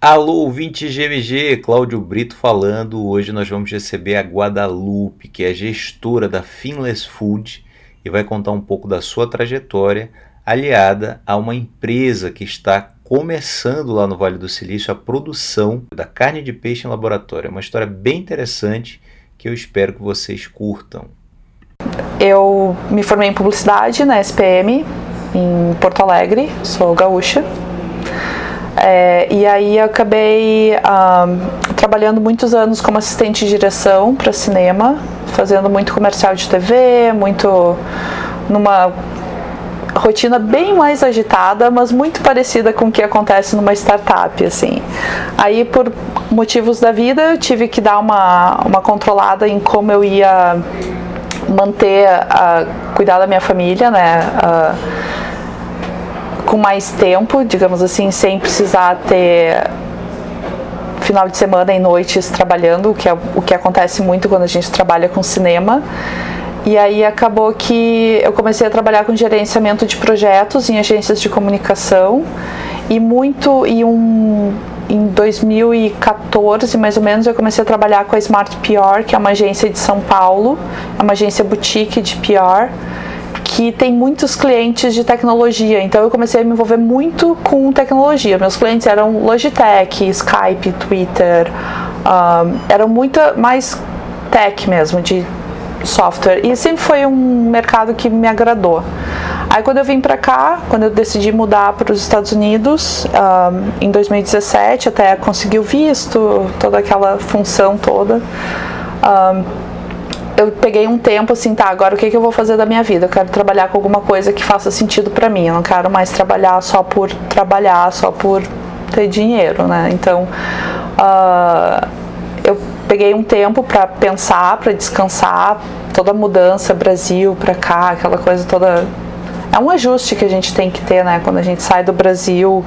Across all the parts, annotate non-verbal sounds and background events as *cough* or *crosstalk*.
Alô, ouvinte GMG, Cláudio Brito falando. Hoje nós vamos receber a Guadalupe, que é gestora da Finless Food e vai contar um pouco da sua trajetória, aliada a uma empresa que está começando lá no Vale do Silício a produção da carne de peixe em laboratório. É uma história bem interessante que eu espero que vocês curtam. Eu me formei em publicidade na SPM em Porto Alegre, sou gaúcha. É, e aí acabei um, trabalhando muitos anos como assistente de direção para cinema, fazendo muito comercial de TV, muito numa rotina bem mais agitada, mas muito parecida com o que acontece numa startup, assim. Aí, por motivos da vida, eu tive que dar uma, uma controlada em como eu ia manter, a, cuidar da minha família, né? A, com mais tempo, digamos assim, sem precisar ter final de semana e noites trabalhando, o que, é, o que acontece muito quando a gente trabalha com cinema. E aí acabou que eu comecei a trabalhar com gerenciamento de projetos em agências de comunicação e muito e um em 2014, mais ou menos, eu comecei a trabalhar com a Smart PR, que é uma agência de São Paulo, é uma agência boutique de PR que tem muitos clientes de tecnologia, então eu comecei a me envolver muito com tecnologia. Meus clientes eram Logitech, Skype, Twitter, um, eram muito mais tech mesmo, de software, e sempre foi um mercado que me agradou. Aí quando eu vim para cá, quando eu decidi mudar para os Estados Unidos, um, em 2017, até conseguir o visto, toda aquela função toda. Um, eu peguei um tempo assim, tá, agora o que, que eu vou fazer da minha vida? Eu quero trabalhar com alguma coisa que faça sentido para mim. Eu não quero mais trabalhar só por trabalhar, só por ter dinheiro, né? Então, uh, eu peguei um tempo para pensar, para descansar, toda a mudança Brasil para cá, aquela coisa toda é um ajuste que a gente tem que ter, né? Quando a gente sai do Brasil,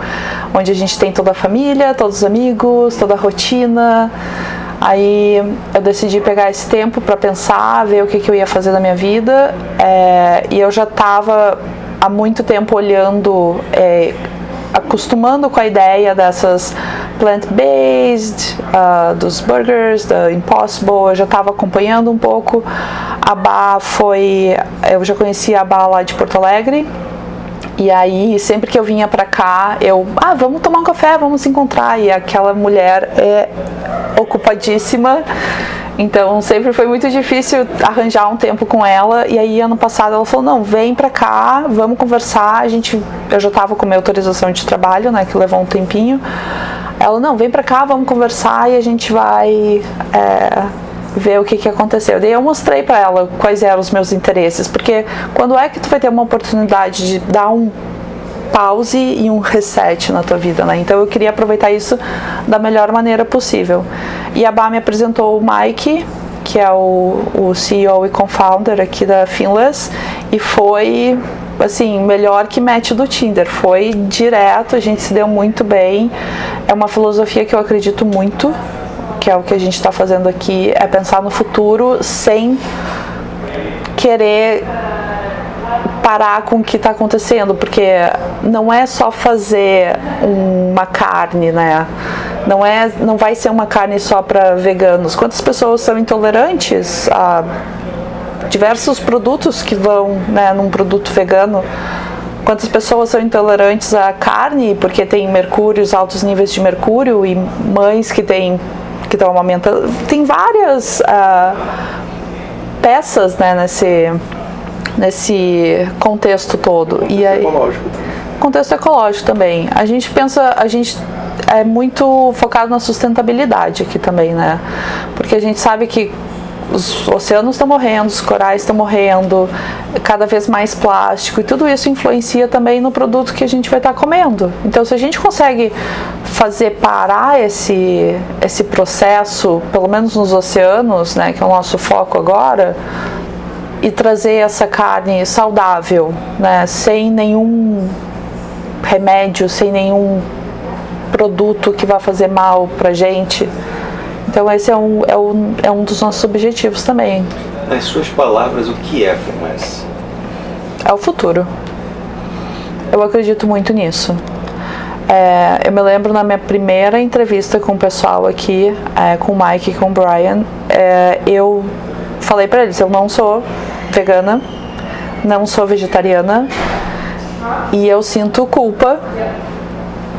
onde a gente tem toda a família, todos os amigos, toda a rotina. Aí eu decidi pegar esse tempo para pensar, ver o que, que, eu ia fazer da minha vida. É, e eu já estava há muito tempo olhando, é, acostumando com a ideia dessas plant-based, uh, dos burgers, da Impossible. Eu já estava acompanhando um pouco. A Bá foi. Eu já conhecia a Bá lá de Porto Alegre. E aí, sempre que eu vinha pra cá, eu, ah, vamos tomar um café, vamos se encontrar. E aquela mulher é ocupadíssima. Então, sempre foi muito difícil arranjar um tempo com ela. E aí, ano passado, ela falou: não, vem pra cá, vamos conversar. A gente, eu já tava com minha autorização de trabalho, né, que levou um tempinho. Ela, não, vem pra cá, vamos conversar e a gente vai. É, ver o que, que aconteceu. Daí eu mostrei para ela quais eram os meus interesses, porque quando é que tu vai ter uma oportunidade de dar um pause e um reset na tua vida, né? Então eu queria aproveitar isso da melhor maneira possível. E a Bá me apresentou o Mike, que é o, o CEO e co-founder aqui da Finless, e foi assim, melhor que match do Tinder. Foi direto, a gente se deu muito bem. É uma filosofia que eu acredito muito que é o que a gente está fazendo aqui, é pensar no futuro sem querer parar com o que está acontecendo, porque não é só fazer uma carne, né? Não é, não vai ser uma carne só para veganos. Quantas pessoas são intolerantes a diversos produtos que vão, né, num produto vegano? Quantas pessoas são intolerantes à carne porque tem mercúrio, altos níveis de mercúrio e mães que têm que estão aumentando. Tem várias uh, peças né, nesse, nesse contexto todo. Contexto e aí, ecológico. Contexto ecológico também. A gente pensa, a gente é muito focado na sustentabilidade aqui também, né? Porque a gente sabe que os oceanos estão morrendo, os corais estão morrendo, cada vez mais plástico e tudo isso influencia também no produto que a gente vai estar tá comendo. Então, se a gente consegue fazer parar esse, esse processo, pelo menos nos oceanos, né, que é o nosso foco agora, e trazer essa carne saudável, né, sem nenhum remédio, sem nenhum produto que vá fazer mal para gente então esse é um, é um, é um dos nossos objetivos também. Nas suas palavras, o que é a FUMAS? É o futuro. Eu acredito muito nisso. É, eu me lembro na minha primeira entrevista com o pessoal aqui, é, com o Mike e com o Brian, é, eu falei para eles: eu não sou vegana, não sou vegetariana e eu sinto culpa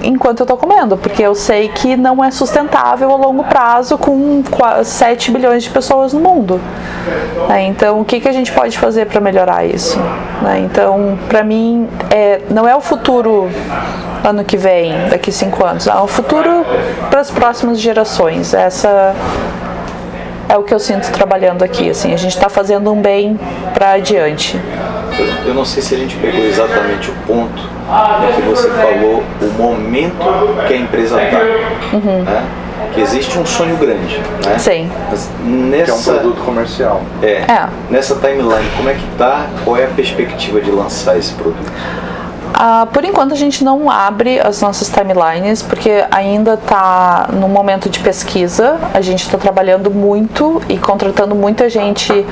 enquanto eu estou comendo, porque eu sei que não é sustentável a longo prazo com 7 bilhões de pessoas no mundo. Né? Então, o que, que a gente pode fazer para melhorar isso? Né? Então, para mim, é, não é o futuro ano que vem, daqui cinco anos, é o futuro para as próximas gerações. Essa é o que eu sinto trabalhando aqui. Assim, a gente está fazendo um bem para adiante. Eu, eu, não sei se a gente pegou exatamente o ponto em que você falou o momento que a empresa está. Uhum. Né? Que existe um sonho grande, né? Sim. Mas nessa, que é um produto comercial. É, é. Nessa timeline, como é que está? Qual é a perspectiva de lançar esse produto? Uh, por enquanto a gente não abre as nossas timelines porque ainda está no momento de pesquisa. A gente está trabalhando muito e contratando muita gente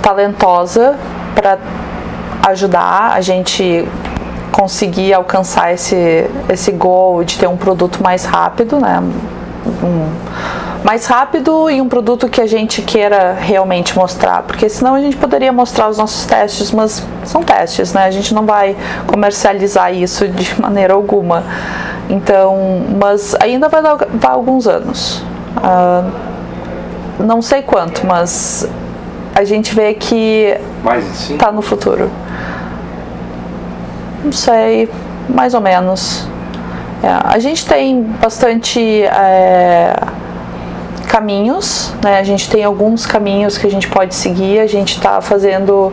talentosa para ajudar a gente conseguir alcançar esse esse goal de ter um produto mais rápido, né? Um, mais rápido e um produto que a gente queira realmente mostrar, porque senão a gente poderia mostrar os nossos testes, mas são testes, né? A gente não vai comercializar isso de *laughs* maneira alguma. Então, mas ainda vai dar alguns anos. Uh, não sei quanto, mas a gente vê que está no futuro. Não sei, mais ou menos. É, a gente tem bastante é, caminhos, né? A gente tem alguns caminhos que a gente pode seguir. A gente está fazendo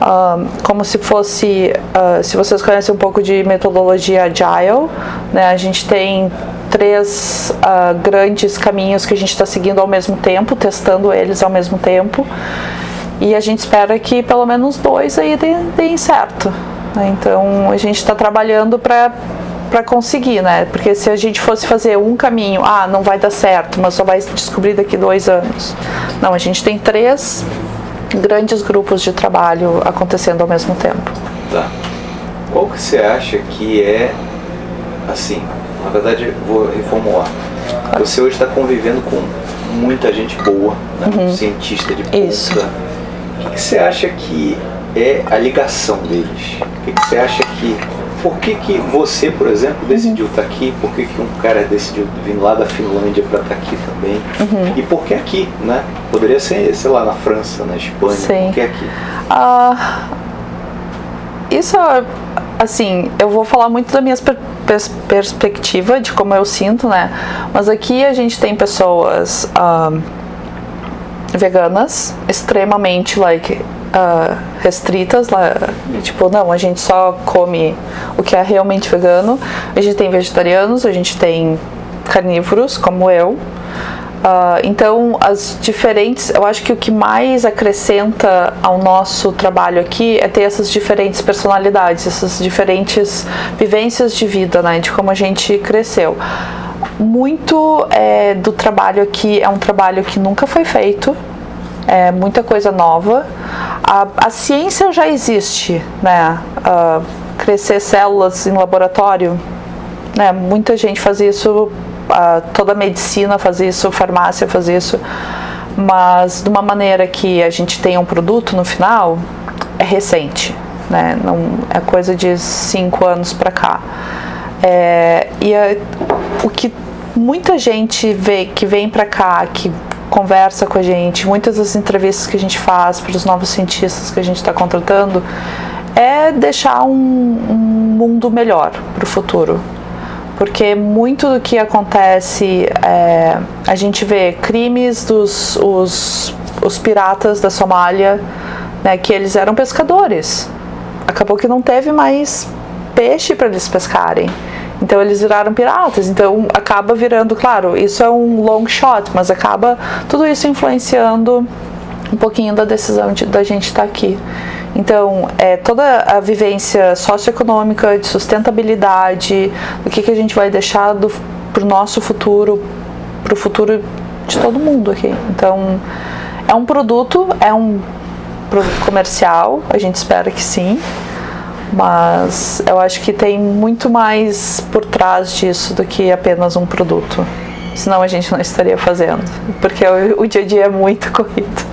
uh, como se fosse, uh, se vocês conhecem um pouco de metodologia agile, né? A gente tem três uh, grandes caminhos que a gente está seguindo ao mesmo tempo, testando eles ao mesmo tempo. E a gente espera que pelo menos dois aí deem certo. Né? Então a gente está trabalhando para para conseguir, né? Porque se a gente fosse fazer um caminho, ah, não vai dar certo, mas só vai descobrir daqui dois anos. Não, a gente tem três grandes grupos de trabalho acontecendo ao mesmo tempo. Tá. Qual que você acha que é, assim, na verdade, vou reformular. Você hoje está convivendo com muita gente boa, né? uhum. cientista de ponta. Isso. O que, que você acha que é a ligação deles? O que, que você acha que por que, que você, por exemplo, decidiu estar uhum. tá aqui? Por que, que um cara decidiu vir lá da Finlândia para estar tá aqui também? Uhum. E por que aqui, né? Poderia ser, sei lá, na França, na Espanha. Sim. Por que aqui? Uh, isso, assim, eu vou falar muito da minha per pers perspectiva, de como eu sinto, né? Mas aqui a gente tem pessoas uh, veganas, extremamente, like, uh, restritas lá, tipo, não, a gente só come o que é realmente vegano. A gente tem vegetarianos, a gente tem carnívoros, como eu. Uh, então, as diferentes, eu acho que o que mais acrescenta ao nosso trabalho aqui é ter essas diferentes personalidades, essas diferentes vivências de vida, né, de como a gente cresceu. Muito é, do trabalho aqui é um trabalho que nunca foi feito, é muita coisa nova. A, a ciência já existe, né? Uh, crescer células em laboratório, né? Muita gente faz isso, uh, toda medicina faz isso, farmácia faz isso, mas de uma maneira que a gente tenha um produto no final é recente, né? Não é coisa de cinco anos para cá. É, e a, o que muita gente vê que vem para cá, que conversa com a gente, muitas das entrevistas que a gente faz para os novos cientistas que a gente está contratando, é deixar um, um mundo melhor para o futuro. Porque muito do que acontece, é, a gente vê crimes dos os, os piratas da Somália, né, que eles eram pescadores. Acabou que não teve mais peixe para eles pescarem. Então eles viraram piratas. Então acaba virando, claro, isso é um long shot, mas acaba tudo isso influenciando um pouquinho da decisão de, da gente estar tá aqui. Então, é, toda a vivência socioeconômica, de sustentabilidade, do que, que a gente vai deixar para o nosso futuro, para o futuro de todo mundo aqui. Então, é um produto, é um produto comercial, a gente espera que sim, Mas eu acho que tem muito mais por trás disso do que apenas um produto. Senão a gente não estaria fazendo, porque o, o dia a dia é muito *laughs* corrido.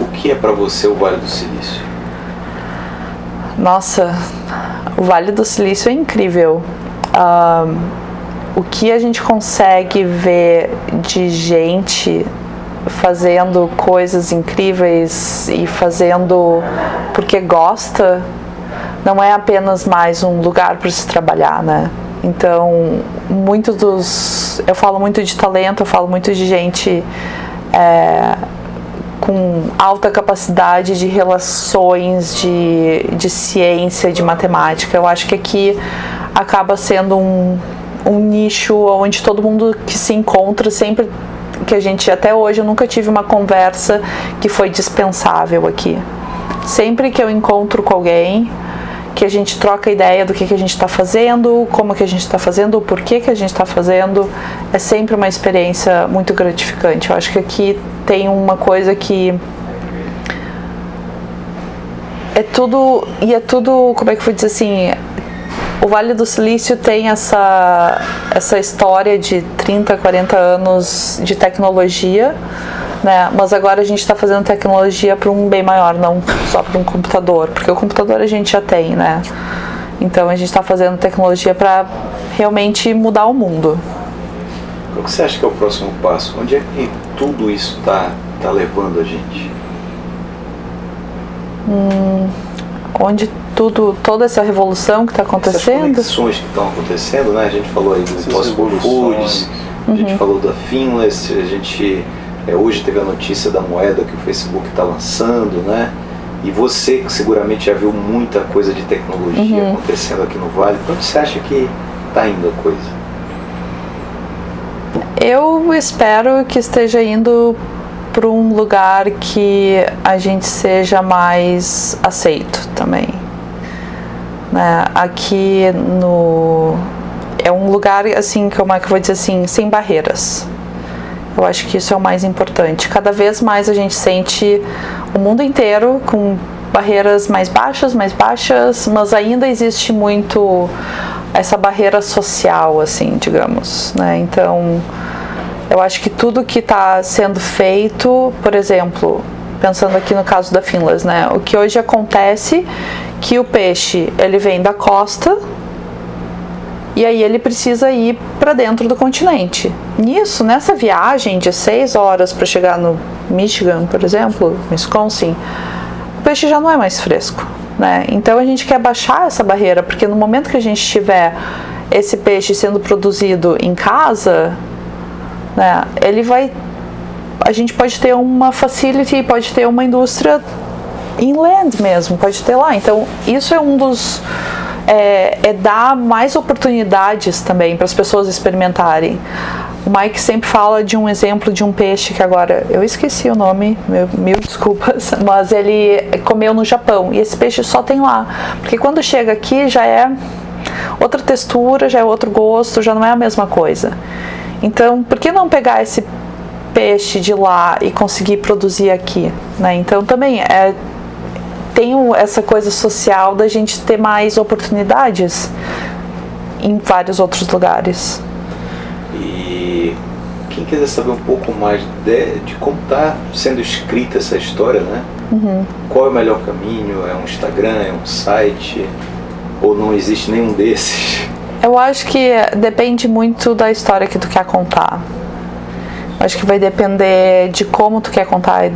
O que é para você o Vale do Silício? Nossa, o Vale do Silício é incrível. Um, o que a gente consegue ver de gente fazendo coisas incríveis e fazendo porque gosta, não é apenas mais um lugar para se trabalhar, né? Então, muitos dos. Eu falo muito de talento, eu falo muito de gente é, com alta capacidade de relações, de, de ciência, de matemática. Eu acho que aqui acaba sendo um, um nicho onde todo mundo que se encontra sempre que a gente até hoje eu nunca tive uma conversa que foi dispensável aqui. Sempre que eu encontro com alguém, que a gente troca ideia do que, que a gente está fazendo, como que a gente está fazendo, o porquê que a gente está fazendo, é sempre uma experiência muito gratificante. Eu acho que aqui tem uma coisa que é tudo e é tudo como é que eu vou dizer assim o Vale do Silício tem essa, essa história de 30, 40 anos de tecnologia, né? mas agora a gente está fazendo tecnologia para um bem maior, não só para um computador, porque o computador a gente já tem, né? Então a gente está fazendo tecnologia para realmente mudar o mundo. Qual que você acha que é o próximo passo? Onde é que tudo isso está tá levando a gente? Hum, onde tudo, toda essa revolução que está acontecendo. Essas conexões que estão acontecendo, né? A gente falou aí do Foods, uhum. a gente uhum. falou da Finless, a gente é, hoje teve a notícia da moeda que o Facebook está lançando, né? E você que seguramente já viu muita coisa de tecnologia uhum. acontecendo aqui no Vale, quanto você acha que está indo a coisa? Eu espero que esteja indo para um lugar que a gente seja mais aceito também. Né? Aqui no é um lugar assim, como é que eu vou dizer assim, sem barreiras. Eu acho que isso é o mais importante. Cada vez mais a gente sente o mundo inteiro com barreiras mais baixas, mais baixas, mas ainda existe muito essa barreira social, assim, digamos, né? Então, eu acho que tudo que está sendo feito, por exemplo, pensando aqui no caso da Finlas, né? O que hoje acontece que o peixe ele vem da costa e aí ele precisa ir para dentro do continente. Nisso, nessa viagem de seis horas para chegar no Michigan, por exemplo, Wisconsin, o peixe já não é mais fresco, né? Então a gente quer baixar essa barreira porque no momento que a gente tiver esse peixe sendo produzido em casa, né, ele vai a gente pode ter uma facility, pode ter uma indústria inland mesmo, pode ter lá. Então, isso é um dos. É, é dar mais oportunidades também para as pessoas experimentarem. O Mike sempre fala de um exemplo de um peixe que agora eu esqueci o nome, meu, mil desculpas, *laughs* mas ele comeu no Japão e esse peixe só tem lá, porque quando chega aqui já é outra textura, já é outro gosto, já não é a mesma coisa. Então, por que não pegar esse peixe de lá e conseguir produzir aqui, né? Então também é tem essa coisa social da gente ter mais oportunidades em vários outros lugares. E quem quiser saber um pouco mais de, de como está sendo escrita essa história, né? Uhum. Qual é o melhor caminho? É um Instagram? É um site? Ou não existe nenhum desses? Eu acho que depende muito da história que tu quer contar. Acho que vai depender de como tu quer contar.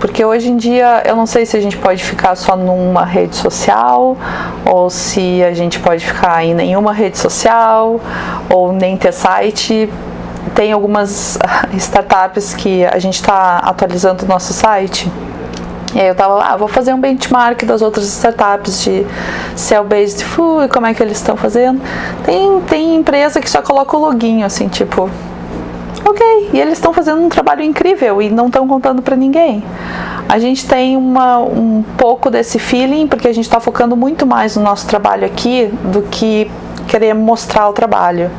Porque hoje em dia eu não sei se a gente pode ficar só numa rede social, ou se a gente pode ficar em nenhuma rede social, ou nem ter site. Tem algumas startups que a gente está atualizando o nosso site e aí eu tava lá, ah, vou fazer um benchmark das outras startups de cell-based food, como é que eles estão fazendo. Tem, tem empresa que só coloca o login, assim, tipo, ok, e eles estão fazendo um trabalho incrível e não estão contando para ninguém. A gente tem uma, um pouco desse feeling, porque a gente está focando muito mais no nosso trabalho aqui do que querer mostrar o trabalho.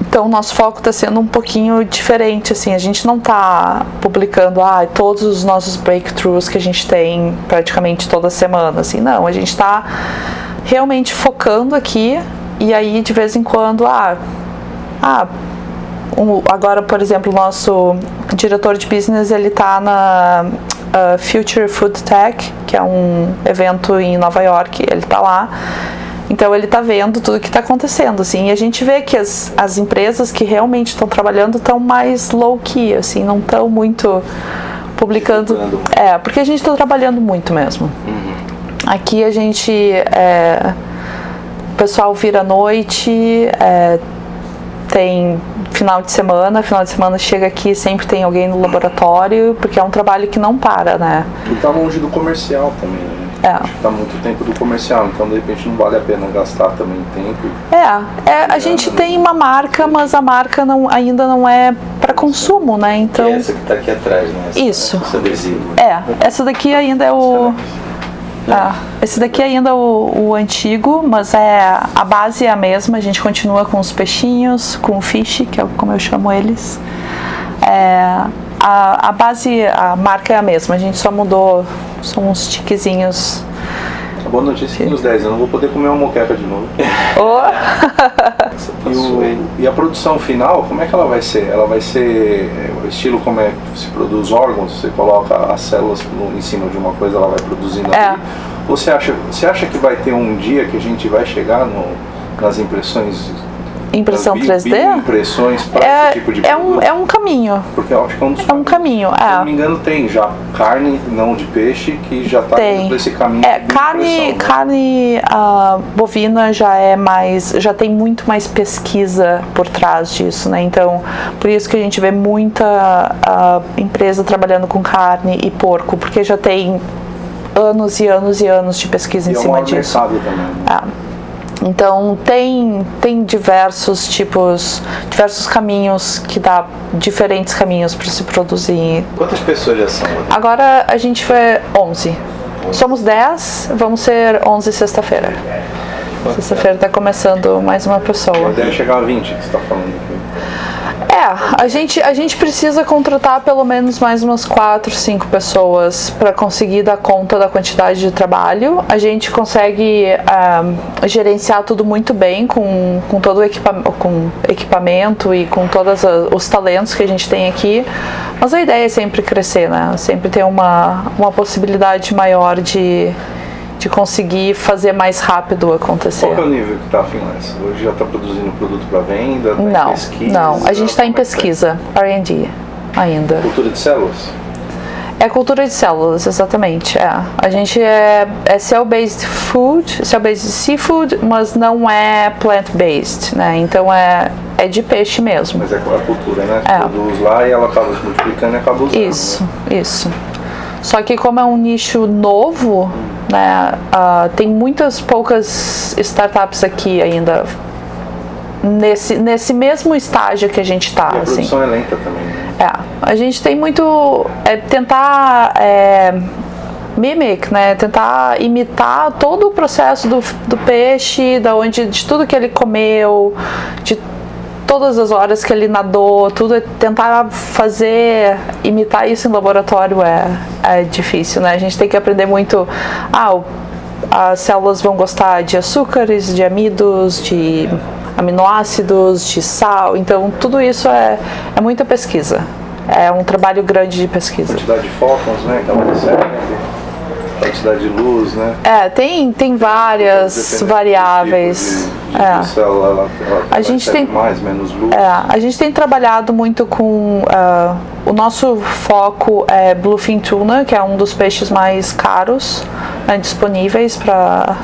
então o nosso foco está sendo um pouquinho diferente, assim, a gente não está publicando ah, todos os nossos breakthroughs que a gente tem praticamente toda semana, assim, não, a gente está realmente focando aqui e aí de vez em quando, ah, ah agora por exemplo o nosso diretor de business ele está na uh, Future Food Tech, que é um evento em Nova York, ele está lá então ele está vendo tudo que está acontecendo, assim, e a gente vê que as, as empresas que realmente estão trabalhando estão mais low key, assim, não estão muito publicando. É, porque a gente está trabalhando muito mesmo. Uhum. Aqui a gente é, o pessoal vira à noite, é, tem final de semana, final de semana chega aqui sempre tem alguém no laboratório, porque é um trabalho que não para, né? E tá longe do comercial também, né? É. Acho que tá muito tempo do comercial, então de repente não vale a pena gastar também tempo. É, é a gente tem uma marca, mas a marca não, ainda não é para consumo, né? Então. É essa que tá aqui atrás, né? Essa, Isso. Essa adesivo. É, essa daqui ainda é o. Ah, esse daqui ainda é o, o, antigo, mas é a base é a mesma. A gente continua com os peixinhos, com o fish, que é como eu chamo eles. É, a, a base, a marca é a mesma, a gente só mudou, são uns tiquezinhos. A boa notícia é que nos 10 eu não vou poder comer uma moqueca de novo. *laughs* Oh. e, o, e, a produção final, como é que ela vai ser? Ela vai ser é, o estilo como é que se produz órgãos, você coloca as células no, em cima de uma coisa, ela vai produzindo é. ali. Ou você acha, você acha que vai ter um dia que a gente vai chegar no, nas impressões impressão 3D? Impressões para é, esse tipo de é um, é um caminho. Porque eu acho que é um dos É um caminho, Se é. não me engano, tem já carne, não de peixe, que já está indo esse caminho. É, carne, né? carne uh, bovina já é mais. já tem muito mais pesquisa por trás disso, né? Então, por isso que a gente vê muita uh, empresa trabalhando com carne e porco, porque já tem anos e anos e anos de pesquisa e em é cima disso. Também. É. Então tem, tem diversos tipos, diversos caminhos que dá diferentes caminhos para se produzir. Quantas pessoas já são? Agora a gente vai 11. Somos 10, vamos ser 11 sexta-feira. Sexta-feira está começando mais uma pessoa. Deve chegar a 20 que você está falando. É, a gente, a gente precisa contratar pelo menos mais umas 4, 5 pessoas para conseguir dar conta da quantidade de trabalho. A gente consegue uh, gerenciar tudo muito bem com, com todo o equipa com equipamento e com todos os talentos que a gente tem aqui. Mas a ideia é sempre crescer, né? Sempre ter uma, uma possibilidade maior de, de conseguir fazer mais rápido acontecer. Qual é o nível que está a Finless? Hoje já está produzindo produto para venda? Tá não, pesquisa, não. A gente está em é pesquisa, R&D ainda. Cultura de células? É cultura de células, exatamente. É. A gente é, é cell-based food, cell-based seafood, mas não é plant-based, né? Então é, é de peixe mesmo. Mas é a cultura, né? É. Produz lá e ela acaba se multiplicando e acaba usando. Isso, isso. Só que como é um nicho novo, né, uh, tem muitas poucas startups aqui ainda nesse, nesse mesmo estágio que a gente está. A assim. produção é lenta também. Né? É, a gente tem muito é, tentar é, mimic, né? Tentar imitar todo o processo do, do peixe, da onde, de tudo que ele comeu, de todas as horas que ele nadou, tudo é tentar fazer, imitar isso em laboratório é, é difícil, né? A gente tem que aprender muito. Ah, as células vão gostar de açúcares, de amidos, de aminoácidos, de sal. Então, tudo isso é, é muita pesquisa. É um trabalho grande de pesquisa. Quantidade de fótons, né? Então, quantidade de luz, né? É, tem, tem várias variáveis. É. célula, ela, ela a gente tem mais, menos luz. É, a gente tem trabalhado muito com uh, o nosso foco é bluefin tuna, que é um dos peixes mais caros né, disponíveis para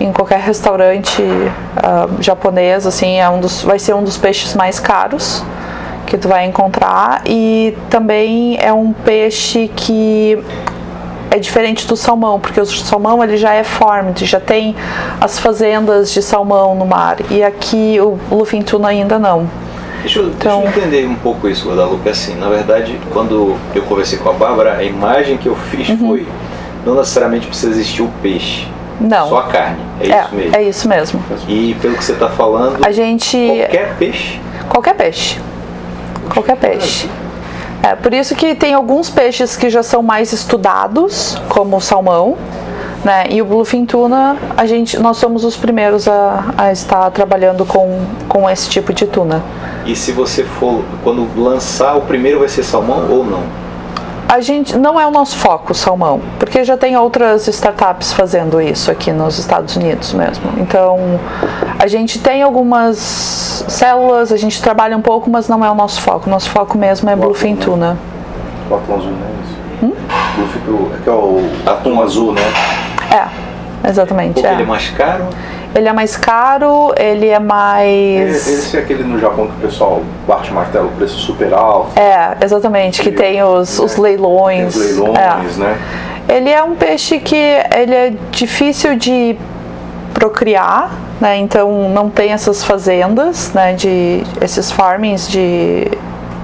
em qualquer restaurante uh, japonês, assim, é um dos, vai ser um dos peixes mais caros que tu vai encontrar e também é um peixe que é diferente do salmão, porque o salmão ele já é formed, já tem as fazendas de salmão no mar. E aqui o bluefin tuna ainda não. Deixa eu, então, deixa eu entender um pouco isso, Guadalupe. Assim, na verdade, quando eu conversei com a Bárbara, a imagem que eu fiz uhum. foi não necessariamente precisa existir o peixe. Não. Só a carne. É, é isso mesmo. É isso mesmo. E pelo que você está falando, a gente qualquer peixe. Qualquer peixe. Qualquer peixe. É, por isso que tem alguns peixes que já são mais estudados, como o salmão, né? E o bluefin tuna, a gente, nós somos os primeiros a, a estar trabalhando com, com esse tipo de tuna. E se você for, quando lançar, o primeiro vai ser salmão ou não? A gente não é o nosso foco salmão, porque já tem outras startups fazendo isso aqui nos Estados Unidos mesmo. Então, a gente tem algumas células, a gente trabalha um pouco, mas não é o nosso foco. Nosso foco mesmo é bluefin tuna. O atum azul, né? Hum? Bluefin, é que é o atum azul, né? É, exatamente. Porque é. ele é mais caro? Ele é mais caro, ele é mais. Esse é aquele no Japão que o pessoal bate o martelo, preço super alto. É, exatamente, que tem os, os leilões. Tem os leilões, é. né? Ele é um peixe que ele é difícil de procriar, né? Então não tem essas fazendas, né? De esses farmings de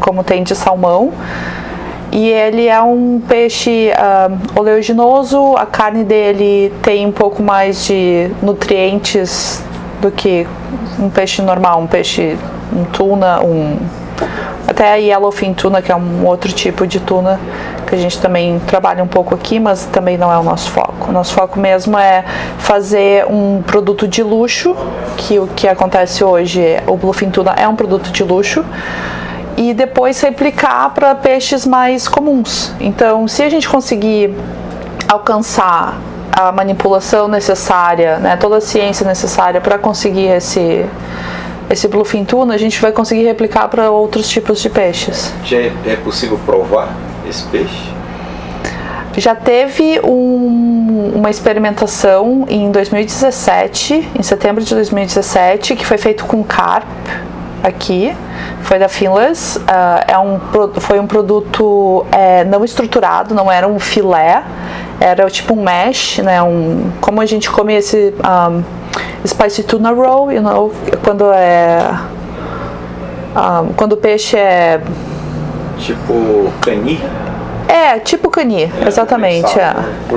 como tem de salmão. E ele é um peixe uh, oleaginoso, a carne dele tem um pouco mais de nutrientes do que um peixe normal, um peixe, um tuna, um até yellowfin tuna, que é um outro tipo de tuna que a gente também trabalha um pouco aqui, mas também não é o nosso foco. O nosso foco mesmo é fazer um produto de luxo, que o que acontece hoje, o bluefin tuna é um produto de luxo e depois replicar para peixes mais comuns. Então, se a gente conseguir alcançar a manipulação necessária, né, toda a ciência necessária para conseguir esse esse bluefin tuna, a gente vai conseguir replicar para outros tipos de peixes. Já é, é possível provar esse peixe? Já teve um, uma experimentação em 2017, em setembro de 2017, que foi feito com carp aqui, foi da Finless. Uh, é um, foi um produto é, não estruturado, não era um filé, era tipo um mesh, né? Um, como a gente come esse um, spicy tuna roll, you know, quando é um, quando o peixe é tipo cani. É, tipo cani, é, exatamente. É.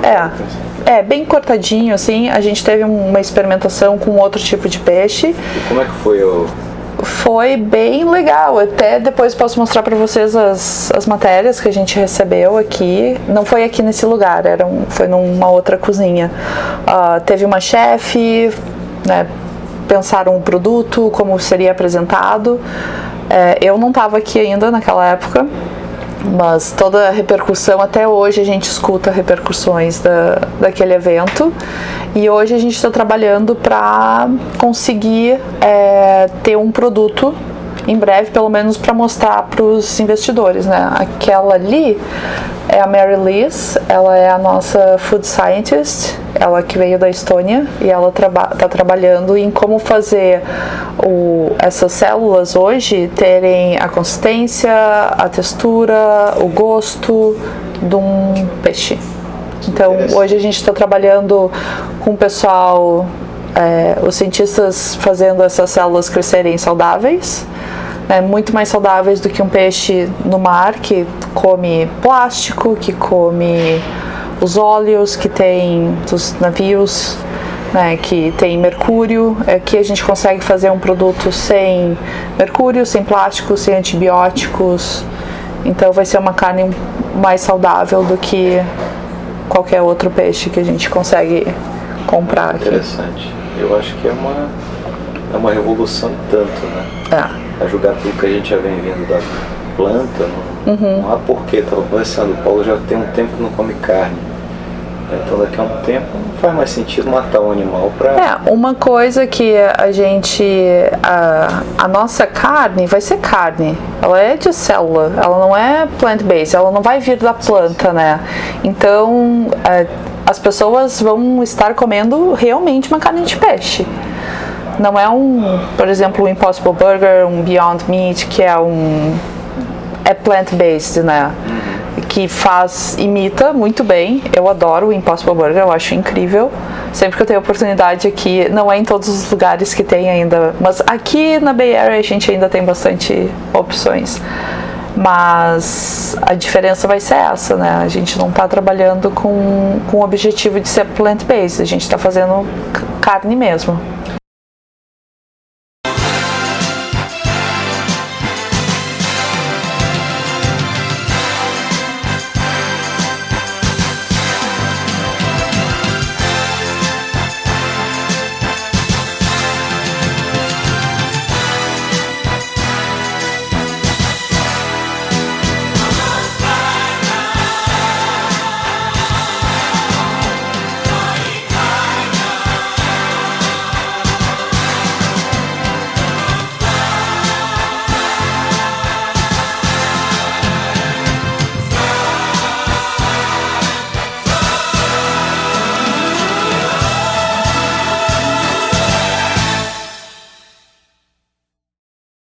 é. É, bem cortadinho, assim. A gente teve uma experimentação com outro tipo de peixe. E como é que foi o, foi bem legal. Até depois posso mostrar para vocês as, as matérias que a gente recebeu aqui. Não foi aqui nesse lugar, era um, foi numa outra cozinha. Uh, teve uma chefe, né, pensaram o produto, como seria apresentado. É, eu não estava aqui ainda naquela época, mas toda a repercussão, até hoje a gente escuta repercussões da, daquele evento e hoje a gente está trabalhando para conseguir é, ter um produto em breve, pelo menos para mostrar para os investidores, né? Aquela ali é a Mary Liz, ela é a nossa food scientist, ela que veio da Estônia e ela está traba tá trabalhando em como fazer o, essas células hoje terem a consistência, a textura, o gosto de um peixe. Então hoje a gente está trabalhando com o pessoal, é, os cientistas fazendo essas células crescerem saudáveis né, muito mais saudáveis do que um peixe no mar que come plástico, que come os óleos que tem dos navios, né, que tem mercúrio. Aqui a gente consegue fazer um produto sem mercúrio, sem plástico, sem antibióticos. Então vai ser uma carne mais saudável do que qualquer outro peixe que a gente consegue comprar aqui. Interessante. Eu acho que é uma, é uma revolução tanto, né? É a julgar tudo que a gente já vem vendo da planta, não, uhum. não há porquê. Estava conversando, o Paulo já tem um tempo que não come carne. Então daqui a um tempo não faz mais sentido matar um animal para. É, uma coisa que a gente. A, a nossa carne vai ser carne. Ela é de célula, ela não é plant-based, ela não vai vir da planta, né? Então é, as pessoas vão estar comendo realmente uma carne de peixe. Não é um, por exemplo, um Impossible Burger, um Beyond Meat, que é um é plant-based, né? Que faz, imita muito bem. Eu adoro o Impossible Burger, eu acho incrível. Sempre que eu tenho oportunidade aqui, não é em todos os lugares que tem ainda, mas aqui na Bay Area a gente ainda tem bastante opções. Mas a diferença vai ser essa, né? A gente não está trabalhando com, com o objetivo de ser plant-based, a gente está fazendo carne mesmo.